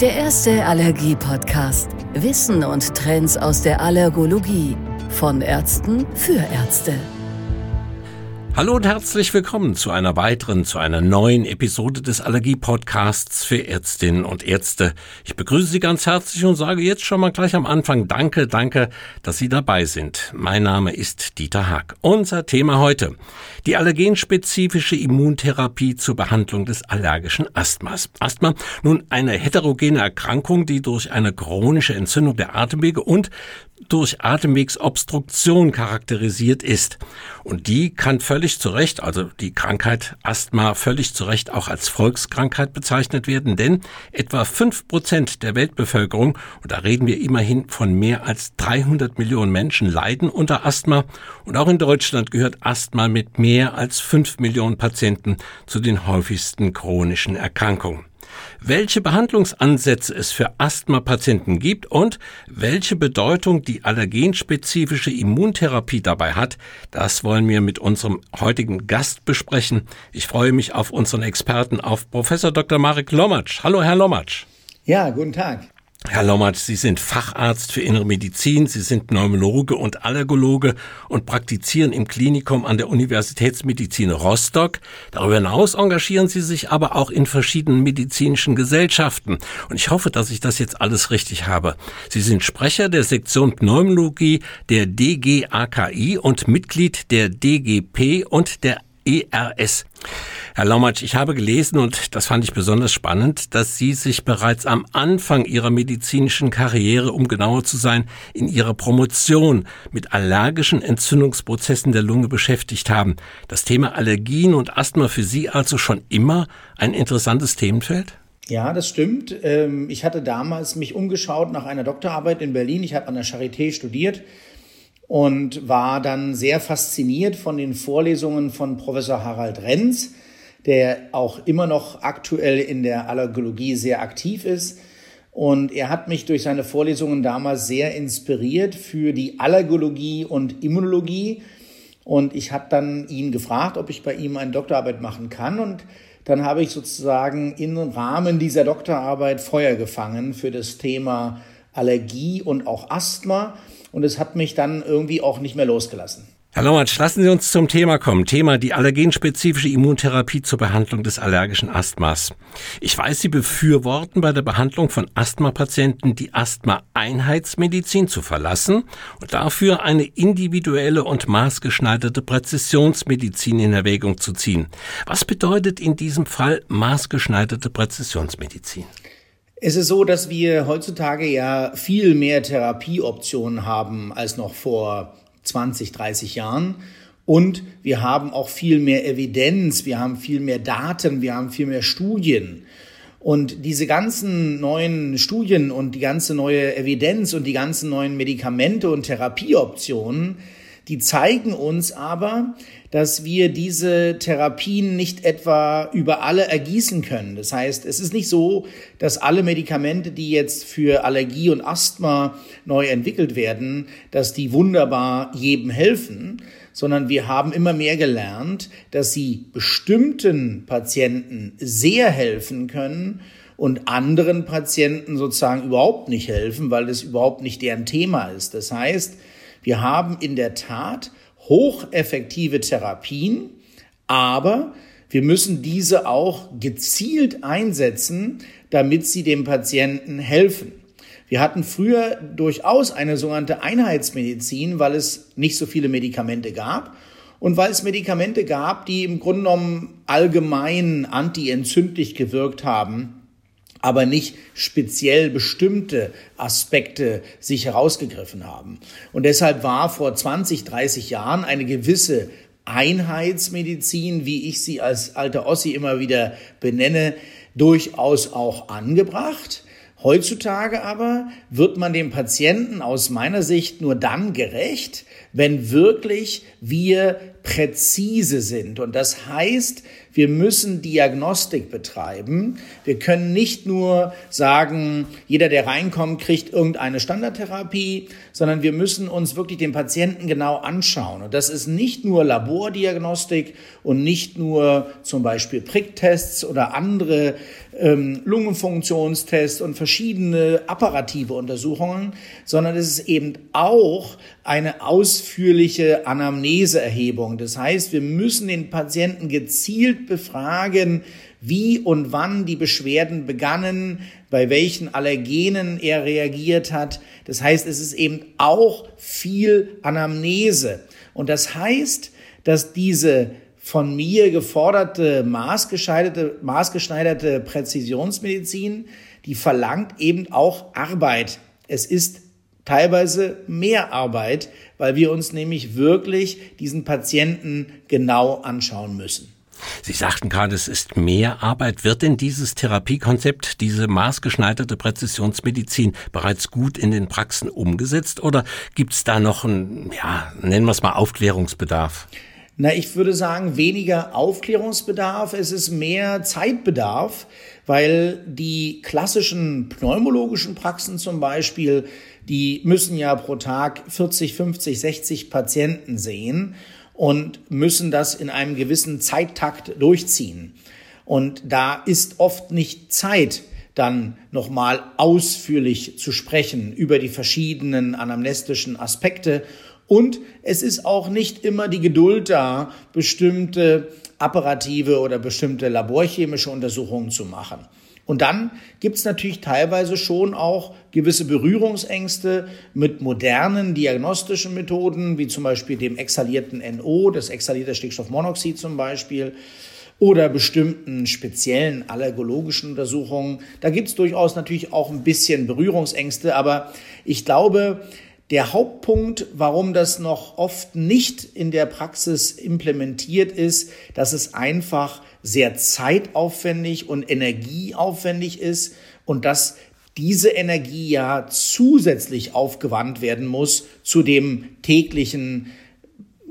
Der erste Allergie-Podcast. Wissen und Trends aus der Allergologie. Von Ärzten für Ärzte. Hallo und herzlich willkommen zu einer weiteren, zu einer neuen Episode des Allergie-Podcasts für Ärztinnen und Ärzte. Ich begrüße Sie ganz herzlich und sage jetzt schon mal gleich am Anfang Danke, danke, dass Sie dabei sind. Mein Name ist Dieter Haag. Unser Thema heute. Die allergenspezifische Immuntherapie zur Behandlung des allergischen Asthmas. Asthma, nun eine heterogene Erkrankung, die durch eine chronische Entzündung der Atemwege und durch Atemwegsobstruktion charakterisiert ist. Und die kann völlig zu Recht, also die Krankheit Asthma völlig zu Recht auch als Volkskrankheit bezeichnet werden, denn etwa fünf Prozent der Weltbevölkerung, und da reden wir immerhin von mehr als 300 Millionen Menschen, leiden unter Asthma. Und auch in Deutschland gehört Asthma mit mehr als fünf Millionen Patienten zu den häufigsten chronischen Erkrankungen welche Behandlungsansätze es für Asthma-Patienten gibt und welche Bedeutung die allergenspezifische Immuntherapie dabei hat, das wollen wir mit unserem heutigen Gast besprechen. Ich freue mich auf unseren Experten, auf Professor Dr. Marek Lomatsch. Hallo, Herr Lomatsch. Ja, guten Tag. Herr Lommatsch, Sie sind Facharzt für Innere Medizin, Sie sind Pneumologe und Allergologe und praktizieren im Klinikum an der Universitätsmedizin Rostock. Darüber hinaus engagieren Sie sich aber auch in verschiedenen medizinischen Gesellschaften. Und ich hoffe, dass ich das jetzt alles richtig habe. Sie sind Sprecher der Sektion Pneumologie der DGAKI und Mitglied der DGP und der ERS. Herr Laumatsch, ich habe gelesen und das fand ich besonders spannend, dass Sie sich bereits am Anfang Ihrer medizinischen Karriere, um genauer zu sein, in Ihrer Promotion mit allergischen Entzündungsprozessen der Lunge beschäftigt haben. Das Thema Allergien und Asthma für Sie also schon immer ein interessantes Themenfeld? Ja, das stimmt. Ähm, ich hatte damals mich umgeschaut nach einer Doktorarbeit in Berlin. Ich habe an der Charité studiert und war dann sehr fasziniert von den Vorlesungen von Professor Harald Renz, der auch immer noch aktuell in der Allergologie sehr aktiv ist. Und er hat mich durch seine Vorlesungen damals sehr inspiriert für die Allergologie und Immunologie. Und ich habe dann ihn gefragt, ob ich bei ihm eine Doktorarbeit machen kann. Und dann habe ich sozusagen im Rahmen dieser Doktorarbeit Feuer gefangen für das Thema Allergie und auch Asthma und es hat mich dann irgendwie auch nicht mehr losgelassen. Herr Laumatsch, lassen Sie uns zum Thema kommen. Thema die allergenspezifische Immuntherapie zur Behandlung des allergischen Asthmas. Ich weiß, Sie befürworten bei der Behandlung von Asthmapatienten die Asthma-Einheitsmedizin zu verlassen und dafür eine individuelle und maßgeschneiderte Präzisionsmedizin in Erwägung zu ziehen. Was bedeutet in diesem Fall maßgeschneiderte Präzisionsmedizin? Es ist so, dass wir heutzutage ja viel mehr Therapieoptionen haben als noch vor 20, 30 Jahren. Und wir haben auch viel mehr Evidenz, wir haben viel mehr Daten, wir haben viel mehr Studien. Und diese ganzen neuen Studien und die ganze neue Evidenz und die ganzen neuen Medikamente und Therapieoptionen, die zeigen uns aber, dass wir diese Therapien nicht etwa über alle ergießen können. Das heißt, es ist nicht so, dass alle Medikamente, die jetzt für Allergie und Asthma neu entwickelt werden, dass die wunderbar jedem helfen, sondern wir haben immer mehr gelernt, dass sie bestimmten Patienten sehr helfen können und anderen Patienten sozusagen überhaupt nicht helfen, weil das überhaupt nicht deren Thema ist. Das heißt, wir haben in der Tat hocheffektive Therapien, aber wir müssen diese auch gezielt einsetzen, damit sie dem Patienten helfen. Wir hatten früher durchaus eine sogenannte Einheitsmedizin, weil es nicht so viele Medikamente gab und weil es Medikamente gab, die im Grunde genommen allgemein antientzündlich gewirkt haben aber nicht speziell bestimmte Aspekte sich herausgegriffen haben. Und deshalb war vor 20, 30 Jahren eine gewisse Einheitsmedizin, wie ich sie als alter Ossi immer wieder benenne, durchaus auch angebracht. Heutzutage aber wird man dem Patienten aus meiner Sicht nur dann gerecht, wenn wirklich wir präzise sind. Und das heißt, Wir müssen Diagnostik betreiben. Wir können nicht nur sagen, jeder, der reinkommt, kriegt irgendeine Standardtherapie, sondern wir müssen uns wirklich den Patienten genau anschauen. Und das ist nicht nur Labordiagnostik und nicht nur zum Beispiel Pricktests oder andere ähm, Lungenfunktionstests und verschiedene apparative Untersuchungen, sondern es ist eben auch eine ausführliche Anamneseerhebung. Das heißt, wir müssen den Patienten gezielt befragen, wie und wann die Beschwerden begannen, bei welchen Allergenen er reagiert hat. Das heißt, es ist eben auch viel Anamnese. Und das heißt, dass diese von mir geforderte maßgeschneiderte, maßgeschneiderte Präzisionsmedizin, die verlangt eben auch Arbeit. Es ist teilweise mehr Arbeit, weil wir uns nämlich wirklich diesen Patienten genau anschauen müssen. Sie sagten gerade, es ist mehr Arbeit. Wird denn dieses Therapiekonzept, diese maßgeschneiderte Präzisionsmedizin bereits gut in den Praxen umgesetzt oder gibt es da noch einen, ja, nennen wir es mal Aufklärungsbedarf? Na, ich würde sagen, weniger Aufklärungsbedarf, es ist mehr Zeitbedarf, weil die klassischen pneumologischen Praxen zum Beispiel, die müssen ja pro Tag 40, 50, 60 Patienten sehen und müssen das in einem gewissen Zeittakt durchziehen. Und da ist oft nicht Zeit, dann nochmal ausführlich zu sprechen über die verschiedenen anamnestischen Aspekte und es ist auch nicht immer die Geduld da, bestimmte apparative oder bestimmte laborchemische Untersuchungen zu machen. Und dann gibt es natürlich teilweise schon auch gewisse Berührungsängste mit modernen diagnostischen Methoden, wie zum Beispiel dem exhalierten NO, das exhalierte Stickstoffmonoxid zum Beispiel, oder bestimmten speziellen allergologischen Untersuchungen. Da gibt es durchaus natürlich auch ein bisschen Berührungsängste, aber ich glaube, der Hauptpunkt, warum das noch oft nicht in der Praxis implementiert ist, dass es einfach sehr zeitaufwendig und energieaufwendig ist und dass diese Energie ja zusätzlich aufgewandt werden muss zu dem täglichen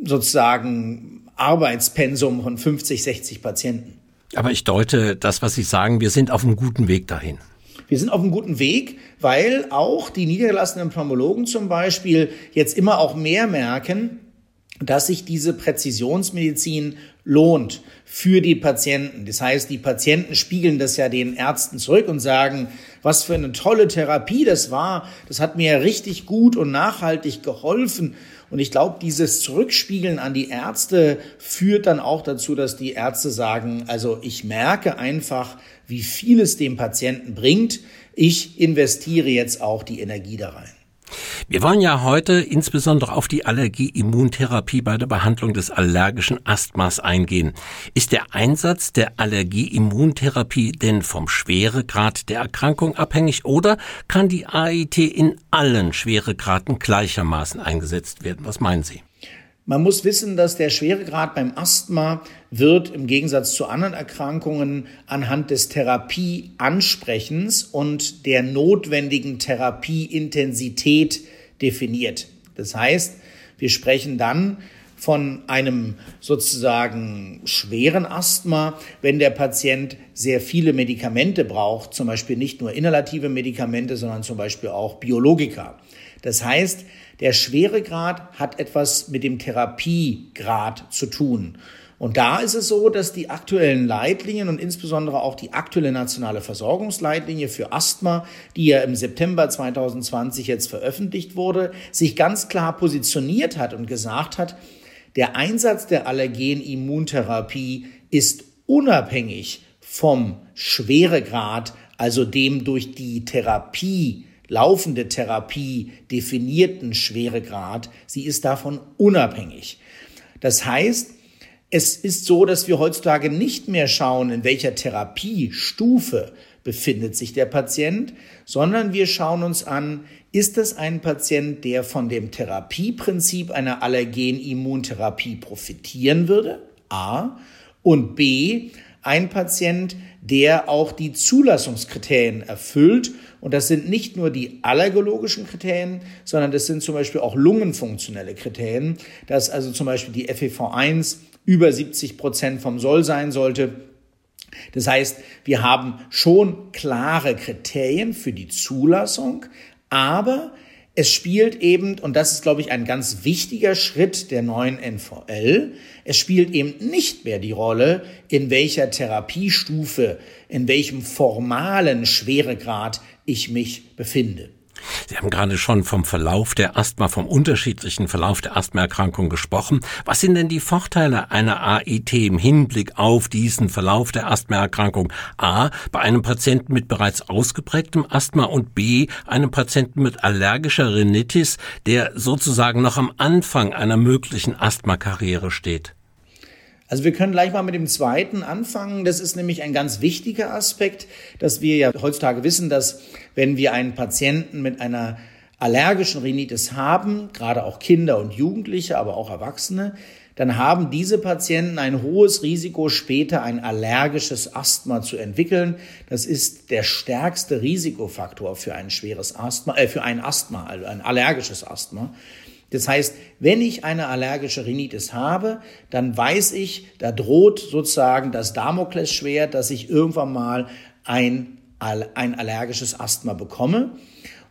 sozusagen Arbeitspensum von 50, 60 Patienten. Aber ich deute das, was Sie sagen, wir sind auf einem guten Weg dahin. Wir sind auf einem guten Weg, weil auch die niedergelassenen Pneumologen zum Beispiel jetzt immer auch mehr merken, dass sich diese Präzisionsmedizin lohnt für die Patienten. Das heißt, die Patienten spiegeln das ja den Ärzten zurück und sagen, was für eine tolle Therapie das war. Das hat mir richtig gut und nachhaltig geholfen. Und ich glaube, dieses Zurückspiegeln an die Ärzte führt dann auch dazu, dass die Ärzte sagen, also ich merke einfach, wie viel es dem Patienten bringt. Ich investiere jetzt auch die Energie da rein. Wir wollen ja heute insbesondere auf die Allergie-Immuntherapie bei der Behandlung des allergischen Asthmas eingehen. Ist der Einsatz der Allergie-Immuntherapie denn vom Schweregrad der Erkrankung abhängig oder kann die AIT in allen Schweregraden gleichermaßen eingesetzt werden? Was meinen Sie? Man muss wissen, dass der Schweregrad beim Asthma wird im Gegensatz zu anderen Erkrankungen anhand des Therapieansprechens und der notwendigen Therapieintensität definiert. Das heißt, wir sprechen dann von einem sozusagen schweren Asthma, wenn der Patient sehr viele Medikamente braucht, zum Beispiel nicht nur inhalative Medikamente, sondern zum Beispiel auch Biologika. Das heißt, der Schweregrad hat etwas mit dem Therapiegrad zu tun. Und da ist es so, dass die aktuellen Leitlinien und insbesondere auch die aktuelle nationale Versorgungsleitlinie für Asthma, die ja im September 2020 jetzt veröffentlicht wurde, sich ganz klar positioniert hat und gesagt hat, der Einsatz der Allergen-Immuntherapie ist unabhängig vom Schweregrad, also dem durch die Therapie laufende Therapie definierten Schweregrad, sie ist davon unabhängig. Das heißt, es ist so, dass wir heutzutage nicht mehr schauen, in welcher Therapiestufe befindet sich der Patient, sondern wir schauen uns an, ist es ein Patient, der von dem Therapieprinzip einer Allergen-Immuntherapie profitieren würde? A. Und B. Ein Patient, der auch die Zulassungskriterien erfüllt und das sind nicht nur die allergologischen Kriterien, sondern das sind zum Beispiel auch lungenfunktionelle Kriterien, dass also zum Beispiel die FEV1 über 70 Prozent vom Soll sein sollte. Das heißt, wir haben schon klare Kriterien für die Zulassung, aber es spielt eben, und das ist, glaube ich, ein ganz wichtiger Schritt der neuen NVL, es spielt eben nicht mehr die Rolle, in welcher Therapiestufe, in welchem formalen Schweregrad ich mich befinde. Sie haben gerade schon vom Verlauf der Asthma, vom unterschiedlichen Verlauf der Asthmaerkrankung gesprochen. Was sind denn die Vorteile einer AIT im Hinblick auf diesen Verlauf der Asthmaerkrankung? A, bei einem Patienten mit bereits ausgeprägtem Asthma und B, einem Patienten mit allergischer Rhinitis, der sozusagen noch am Anfang einer möglichen Asthmakarriere steht. Also wir können gleich mal mit dem zweiten anfangen. Das ist nämlich ein ganz wichtiger Aspekt, dass wir ja heutzutage wissen, dass wenn wir einen Patienten mit einer allergischen Rhinitis haben, gerade auch Kinder und Jugendliche, aber auch Erwachsene, dann haben diese Patienten ein hohes Risiko, später ein allergisches Asthma zu entwickeln. Das ist der stärkste Risikofaktor für ein schweres Asthma, äh, für ein Asthma, also ein allergisches Asthma. Das heißt, wenn ich eine allergische Rhinitis habe, dann weiß ich, da droht sozusagen das Damoklesschwert, dass ich irgendwann mal ein, ein allergisches Asthma bekomme.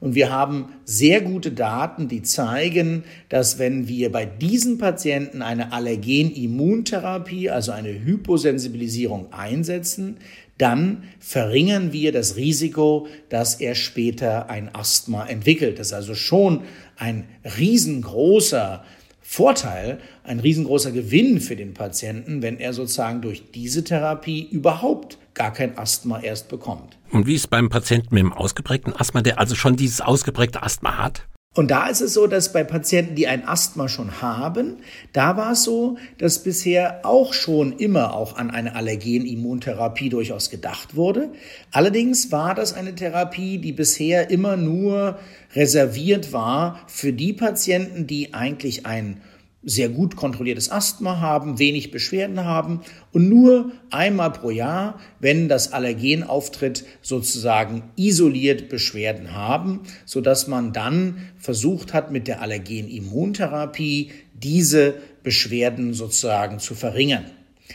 Und wir haben sehr gute Daten, die zeigen, dass wenn wir bei diesen Patienten eine Allergenimmuntherapie, also eine Hyposensibilisierung einsetzen, dann verringern wir das Risiko, dass er später ein Asthma entwickelt. Das ist also schon ein riesengroßer Vorteil, ein riesengroßer Gewinn für den Patienten, wenn er sozusagen durch diese Therapie überhaupt gar kein Asthma erst bekommt. Und wie ist beim Patienten mit dem ausgeprägten Asthma, der also schon dieses ausgeprägte Asthma hat? Und da ist es so, dass bei Patienten, die ein Asthma schon haben, da war es so, dass bisher auch schon immer auch an eine Allergenimmuntherapie durchaus gedacht wurde. Allerdings war das eine Therapie, die bisher immer nur reserviert war für die Patienten, die eigentlich ein sehr gut kontrolliertes Asthma haben, wenig Beschwerden haben und nur einmal pro Jahr, wenn das Allergen auftritt, sozusagen isoliert Beschwerden haben, so dass man dann versucht hat, mit der Allergenimmuntherapie diese Beschwerden sozusagen zu verringern.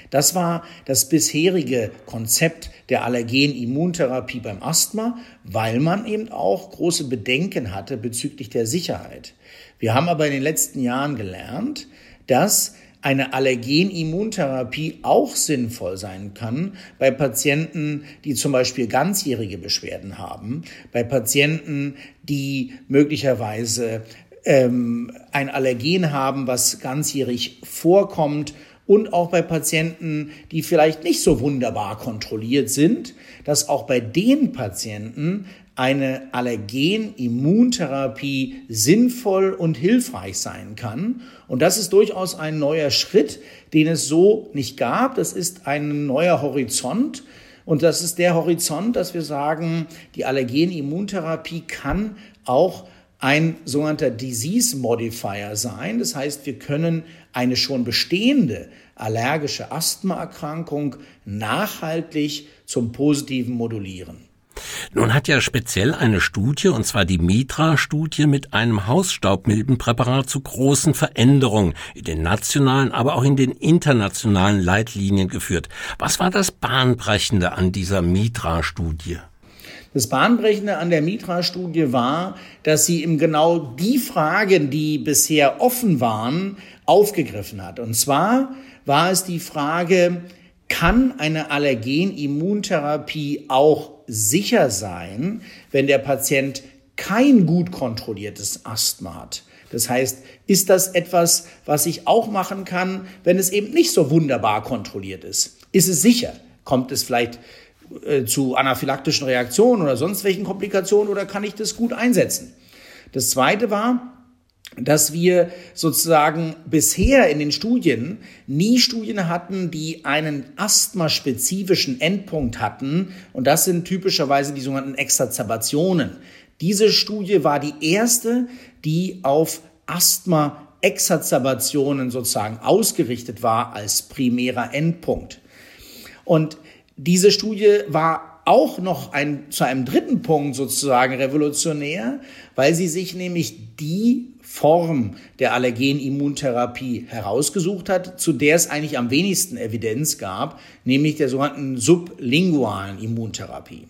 Das war das bisherige Konzept der Allergenimmuntherapie beim Asthma, weil man eben auch große Bedenken hatte bezüglich der Sicherheit. Wir haben aber in den letzten Jahren gelernt, dass eine Allergenimmuntherapie auch sinnvoll sein kann bei Patienten, die zum Beispiel ganzjährige Beschwerden haben, bei Patienten, die möglicherweise ähm, ein Allergen haben, was ganzjährig vorkommt und auch bei Patienten, die vielleicht nicht so wunderbar kontrolliert sind, dass auch bei den Patienten eine Allergen-Immuntherapie sinnvoll und hilfreich sein kann. Und das ist durchaus ein neuer Schritt, den es so nicht gab. Das ist ein neuer Horizont. Und das ist der Horizont, dass wir sagen, die Allergen-Immuntherapie kann auch ein sogenannter Disease Modifier sein. Das heißt, wir können eine schon bestehende allergische Asthmaerkrankung nachhaltig zum Positiven modulieren. Nun hat ja speziell eine Studie, und zwar die Mitra-Studie, mit einem Hausstaubmilbenpräparat zu großen Veränderungen in den nationalen, aber auch in den internationalen Leitlinien geführt. Was war das Bahnbrechende an dieser Mitra-Studie? Das Bahnbrechende an der Mitra-Studie war, dass sie eben genau die Fragen, die bisher offen waren, aufgegriffen hat. Und zwar war es die Frage, kann eine Allergenimmuntherapie auch sicher sein, wenn der Patient kein gut kontrolliertes Asthma hat? Das heißt, ist das etwas, was ich auch machen kann, wenn es eben nicht so wunderbar kontrolliert ist? Ist es sicher? Kommt es vielleicht äh, zu anaphylaktischen Reaktionen oder sonst welchen Komplikationen oder kann ich das gut einsetzen? Das zweite war, dass wir sozusagen bisher in den Studien nie Studien hatten, die einen asthmaspezifischen Endpunkt hatten. Und das sind typischerweise die sogenannten Exazerbationen. Diese Studie war die erste, die auf Asthma-Exazerbationen sozusagen ausgerichtet war als primärer Endpunkt. Und diese Studie war auch noch ein, zu einem dritten Punkt sozusagen revolutionär, weil sie sich nämlich die Form der Allergenimmuntherapie herausgesucht hat, zu der es eigentlich am wenigsten Evidenz gab, nämlich der sogenannten sublingualen Immuntherapie.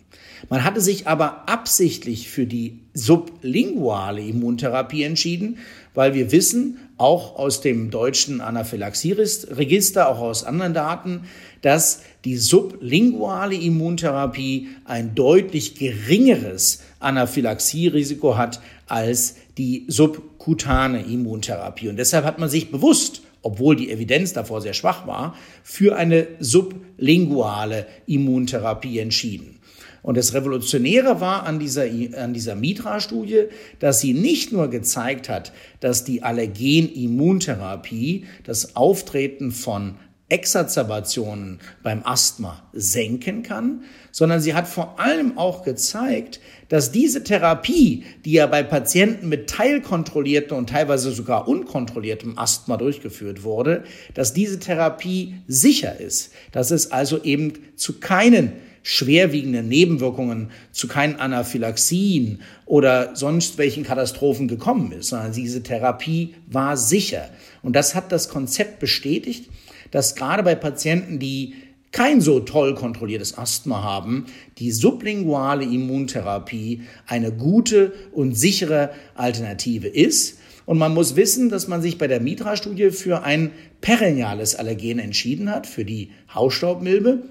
Man hatte sich aber absichtlich für die sublinguale Immuntherapie entschieden, weil wir wissen, auch aus dem deutschen Anaphylaxie-Register, auch aus anderen Daten, dass die sublinguale Immuntherapie ein deutlich geringeres Anaphylaxie-Risiko hat als die subkutane Immuntherapie. Und deshalb hat man sich bewusst, obwohl die Evidenz davor sehr schwach war, für eine sublinguale Immuntherapie entschieden. Und das Revolutionäre war an dieser, an dieser Mitra-Studie, dass sie nicht nur gezeigt hat, dass die Allergen-Immuntherapie das Auftreten von Exacerbationen beim Asthma senken kann, sondern sie hat vor allem auch gezeigt, dass diese Therapie, die ja bei Patienten mit teilkontrolliertem und teilweise sogar unkontrolliertem Asthma durchgeführt wurde, dass diese Therapie sicher ist, dass es also eben zu keinen schwerwiegenden Nebenwirkungen, zu keinen Anaphylaxien oder sonst welchen Katastrophen gekommen ist, sondern diese Therapie war sicher. Und das hat das Konzept bestätigt, dass gerade bei Patienten, die kein so toll kontrolliertes Asthma haben, die sublinguale Immuntherapie eine gute und sichere Alternative ist. Und man muss wissen, dass man sich bei der Mitra-Studie für ein perenniales Allergen entschieden hat, für die Hausstaubmilbe.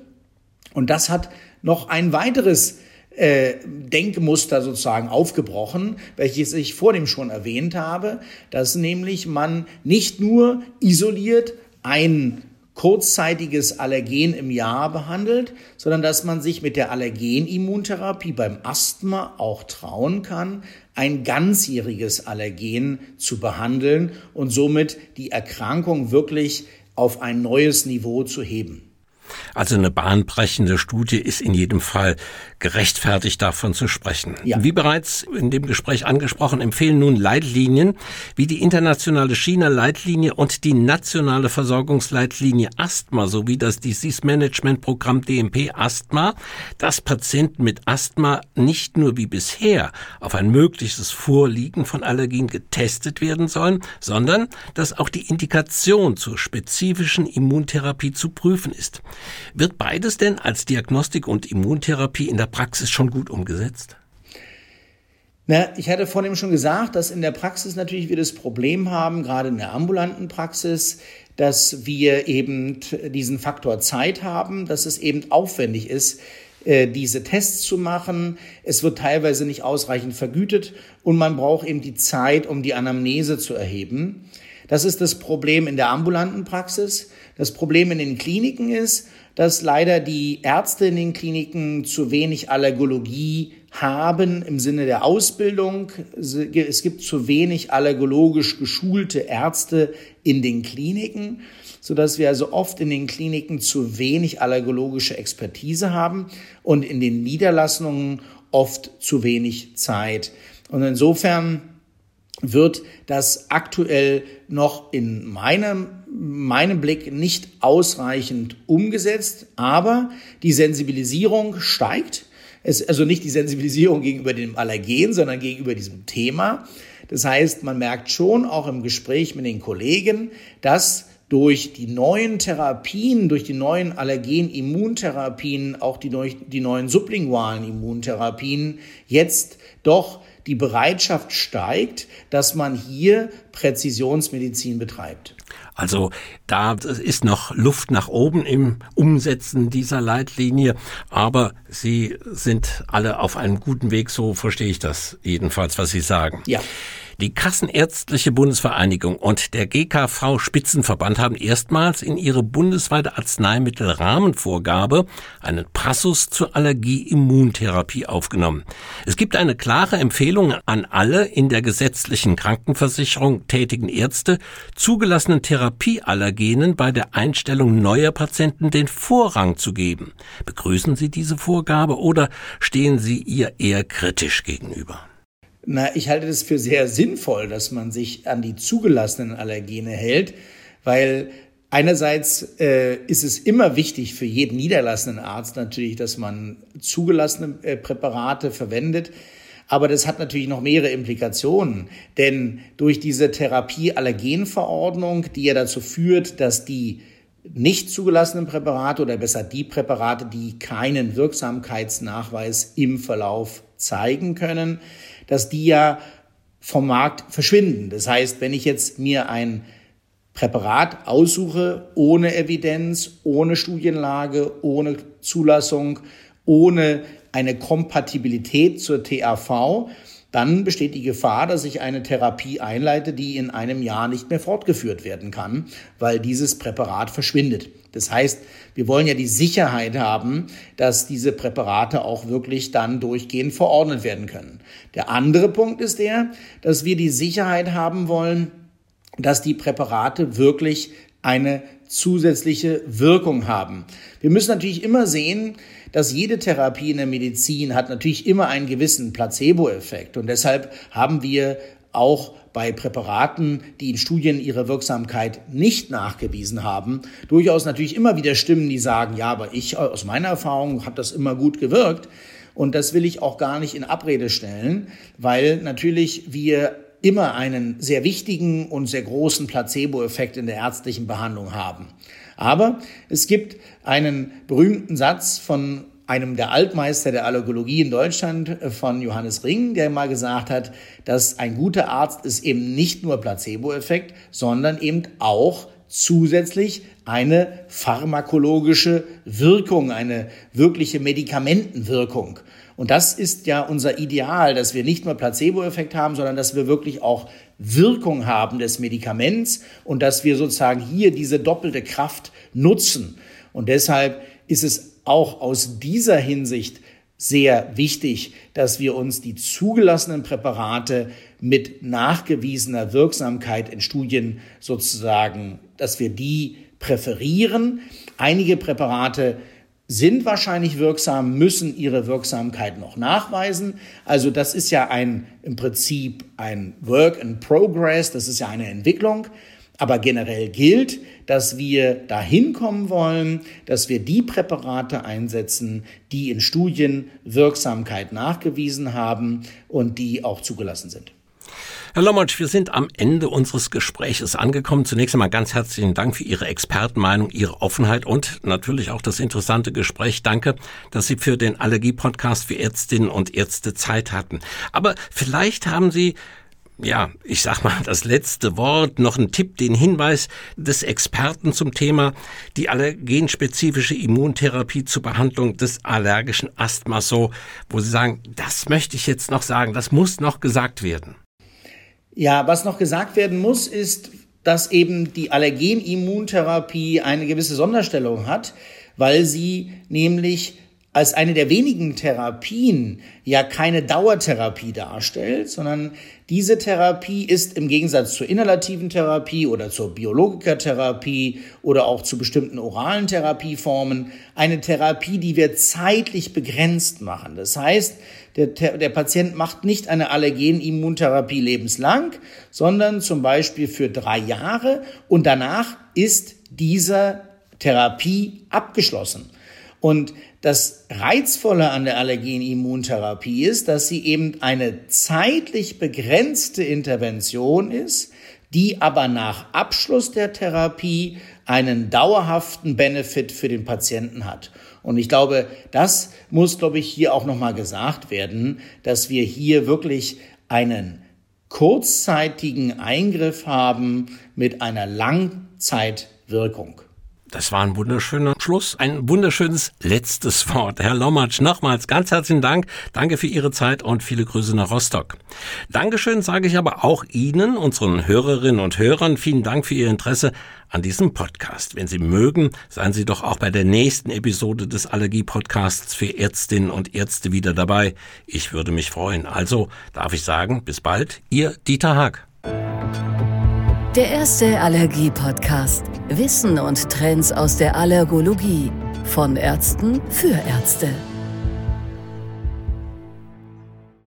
Und das hat noch ein weiteres äh, Denkmuster sozusagen aufgebrochen, welches ich vor dem schon erwähnt habe, dass nämlich man nicht nur isoliert ein kurzzeitiges Allergen im Jahr behandelt, sondern dass man sich mit der Allergenimmuntherapie beim Asthma auch trauen kann, ein ganzjähriges Allergen zu behandeln und somit die Erkrankung wirklich auf ein neues Niveau zu heben. Also eine bahnbrechende Studie ist in jedem Fall gerechtfertigt, davon zu sprechen. Ja. Wie bereits in dem Gespräch angesprochen, empfehlen nun Leitlinien wie die internationale China-Leitlinie und die nationale Versorgungsleitlinie Asthma sowie das Disease Management Programm DMP Asthma, dass Patienten mit Asthma nicht nur wie bisher auf ein mögliches Vorliegen von Allergien getestet werden sollen, sondern dass auch die Indikation zur spezifischen Immuntherapie zu prüfen ist. Wird beides denn als Diagnostik und Immuntherapie in der Praxis schon gut umgesetzt? Na, ich hatte vorhin schon gesagt, dass in der Praxis natürlich wir das Problem haben, gerade in der ambulanten Praxis, dass wir eben diesen Faktor Zeit haben, dass es eben aufwendig ist, äh, diese Tests zu machen. Es wird teilweise nicht ausreichend vergütet und man braucht eben die Zeit, um die Anamnese zu erheben. Das ist das Problem in der ambulanten Praxis. Das Problem in den Kliniken ist, dass leider die Ärzte in den Kliniken zu wenig Allergologie haben im Sinne der Ausbildung. Es gibt zu wenig allergologisch geschulte Ärzte in den Kliniken, sodass wir also oft in den Kliniken zu wenig allergologische Expertise haben und in den Niederlassungen oft zu wenig Zeit. Und insofern wird das aktuell noch in meinem, meinem Blick nicht ausreichend umgesetzt, aber die Sensibilisierung steigt. Es, also nicht die Sensibilisierung gegenüber dem Allergen, sondern gegenüber diesem Thema. Das heißt, man merkt schon auch im Gespräch mit den Kollegen, dass durch die neuen Therapien, durch die neuen Allergen-Immuntherapien, auch die, durch die neuen sublingualen Immuntherapien jetzt doch die Bereitschaft steigt, dass man hier Präzisionsmedizin betreibt. Also da ist noch Luft nach oben im Umsetzen dieser Leitlinie, aber Sie sind alle auf einem guten Weg, so verstehe ich das jedenfalls, was Sie sagen. Ja. Die Kassenärztliche Bundesvereinigung und der GKV Spitzenverband haben erstmals in ihre bundesweite Arzneimittelrahmenvorgabe einen Passus zur Allergie-Immuntherapie aufgenommen. Es gibt eine klare Empfehlung an alle in der gesetzlichen Krankenversicherung tätigen Ärzte, zugelassenen Therapieallergenen bei der Einstellung neuer Patienten den Vorrang zu geben. Begrüßen Sie diese Vorgabe oder stehen Sie ihr eher kritisch gegenüber? Na, ich halte das für sehr sinnvoll, dass man sich an die zugelassenen Allergene hält, weil Einerseits äh, ist es immer wichtig für jeden niederlassenden Arzt natürlich, dass man zugelassene äh, Präparate verwendet. Aber das hat natürlich noch mehrere Implikationen. Denn durch diese Therapieallergenverordnung, die ja dazu führt, dass die nicht zugelassenen Präparate oder besser die Präparate, die keinen Wirksamkeitsnachweis im Verlauf zeigen können, dass die ja vom Markt verschwinden. Das heißt, wenn ich jetzt mir ein Präparat aussuche ohne Evidenz, ohne Studienlage, ohne Zulassung, ohne eine Kompatibilität zur TAV, dann besteht die Gefahr, dass ich eine Therapie einleite, die in einem Jahr nicht mehr fortgeführt werden kann, weil dieses Präparat verschwindet. Das heißt, wir wollen ja die Sicherheit haben, dass diese Präparate auch wirklich dann durchgehend verordnet werden können. Der andere Punkt ist der, dass wir die Sicherheit haben wollen, dass die Präparate wirklich eine zusätzliche Wirkung haben. Wir müssen natürlich immer sehen, dass jede Therapie in der Medizin hat natürlich immer einen gewissen Placebo-Effekt. Und deshalb haben wir auch bei Präparaten, die in Studien ihre Wirksamkeit nicht nachgewiesen haben, durchaus natürlich immer wieder Stimmen, die sagen, ja, aber ich aus meiner Erfahrung hat das immer gut gewirkt. Und das will ich auch gar nicht in Abrede stellen, weil natürlich wir immer einen sehr wichtigen und sehr großen Placebo-Effekt in der ärztlichen Behandlung haben. Aber es gibt einen berühmten Satz von einem der Altmeister der Allergologie in Deutschland äh, von Johannes Ring, der mal gesagt hat, dass ein guter Arzt ist eben nicht nur Placebo-Effekt, sondern eben auch zusätzlich eine pharmakologische Wirkung, eine wirkliche Medikamentenwirkung. Und das ist ja unser Ideal, dass wir nicht nur Placebo-Effekt haben, sondern dass wir wirklich auch Wirkung haben des Medikaments und dass wir sozusagen hier diese doppelte Kraft nutzen. Und deshalb ist es auch aus dieser Hinsicht sehr wichtig, dass wir uns die zugelassenen Präparate mit nachgewiesener Wirksamkeit in Studien sozusagen, dass wir die präferieren. Einige Präparate sind wahrscheinlich wirksam, müssen ihre Wirksamkeit noch nachweisen. Also das ist ja ein, im Prinzip ein Work in Progress, das ist ja eine Entwicklung. Aber generell gilt, dass wir dahin kommen wollen, dass wir die Präparate einsetzen, die in Studien Wirksamkeit nachgewiesen haben und die auch zugelassen sind. Herr Lommatsch, wir sind am Ende unseres Gespräches angekommen. Zunächst einmal ganz herzlichen Dank für Ihre Expertenmeinung, Ihre Offenheit und natürlich auch das interessante Gespräch. Danke, dass Sie für den Allergie-Podcast für Ärztinnen und Ärzte Zeit hatten. Aber vielleicht haben Sie ja, ich sag mal, das letzte Wort, noch ein Tipp, den Hinweis des Experten zum Thema die allergenspezifische Immuntherapie zur Behandlung des allergischen Asthmas so, wo Sie sagen, das möchte ich jetzt noch sagen, das muss noch gesagt werden. Ja, was noch gesagt werden muss, ist, dass eben die Allergenimmuntherapie eine gewisse Sonderstellung hat, weil sie nämlich als eine der wenigen Therapien ja keine Dauertherapie darstellt, sondern diese Therapie ist im Gegensatz zur inhalativen Therapie oder zur Biologikertherapie oder auch zu bestimmten oralen Therapieformen eine Therapie, die wir zeitlich begrenzt machen. Das heißt, der, der Patient macht nicht eine Allergenimmuntherapie lebenslang, sondern zum Beispiel für drei Jahre und danach ist diese Therapie abgeschlossen. Und das Reizvolle an der Allergenimmuntherapie ist, dass sie eben eine zeitlich begrenzte Intervention ist, die aber nach Abschluss der Therapie einen dauerhaften Benefit für den Patienten hat. Und ich glaube, das muss, glaube ich, hier auch nochmal gesagt werden, dass wir hier wirklich einen kurzzeitigen Eingriff haben mit einer Langzeitwirkung. Das war ein wunderschöner Schluss, ein wunderschönes letztes Wort. Herr Lommatsch, nochmals ganz herzlichen Dank. Danke für Ihre Zeit und viele Grüße nach Rostock. Dankeschön sage ich aber auch Ihnen, unseren Hörerinnen und Hörern. Vielen Dank für Ihr Interesse an diesem Podcast. Wenn Sie mögen, seien Sie doch auch bei der nächsten Episode des Allergie-Podcasts für Ärztinnen und Ärzte wieder dabei. Ich würde mich freuen. Also darf ich sagen, bis bald, Ihr Dieter Haag. Der erste Allergie-Podcast. Wissen und Trends aus der Allergologie. Von Ärzten für Ärzte.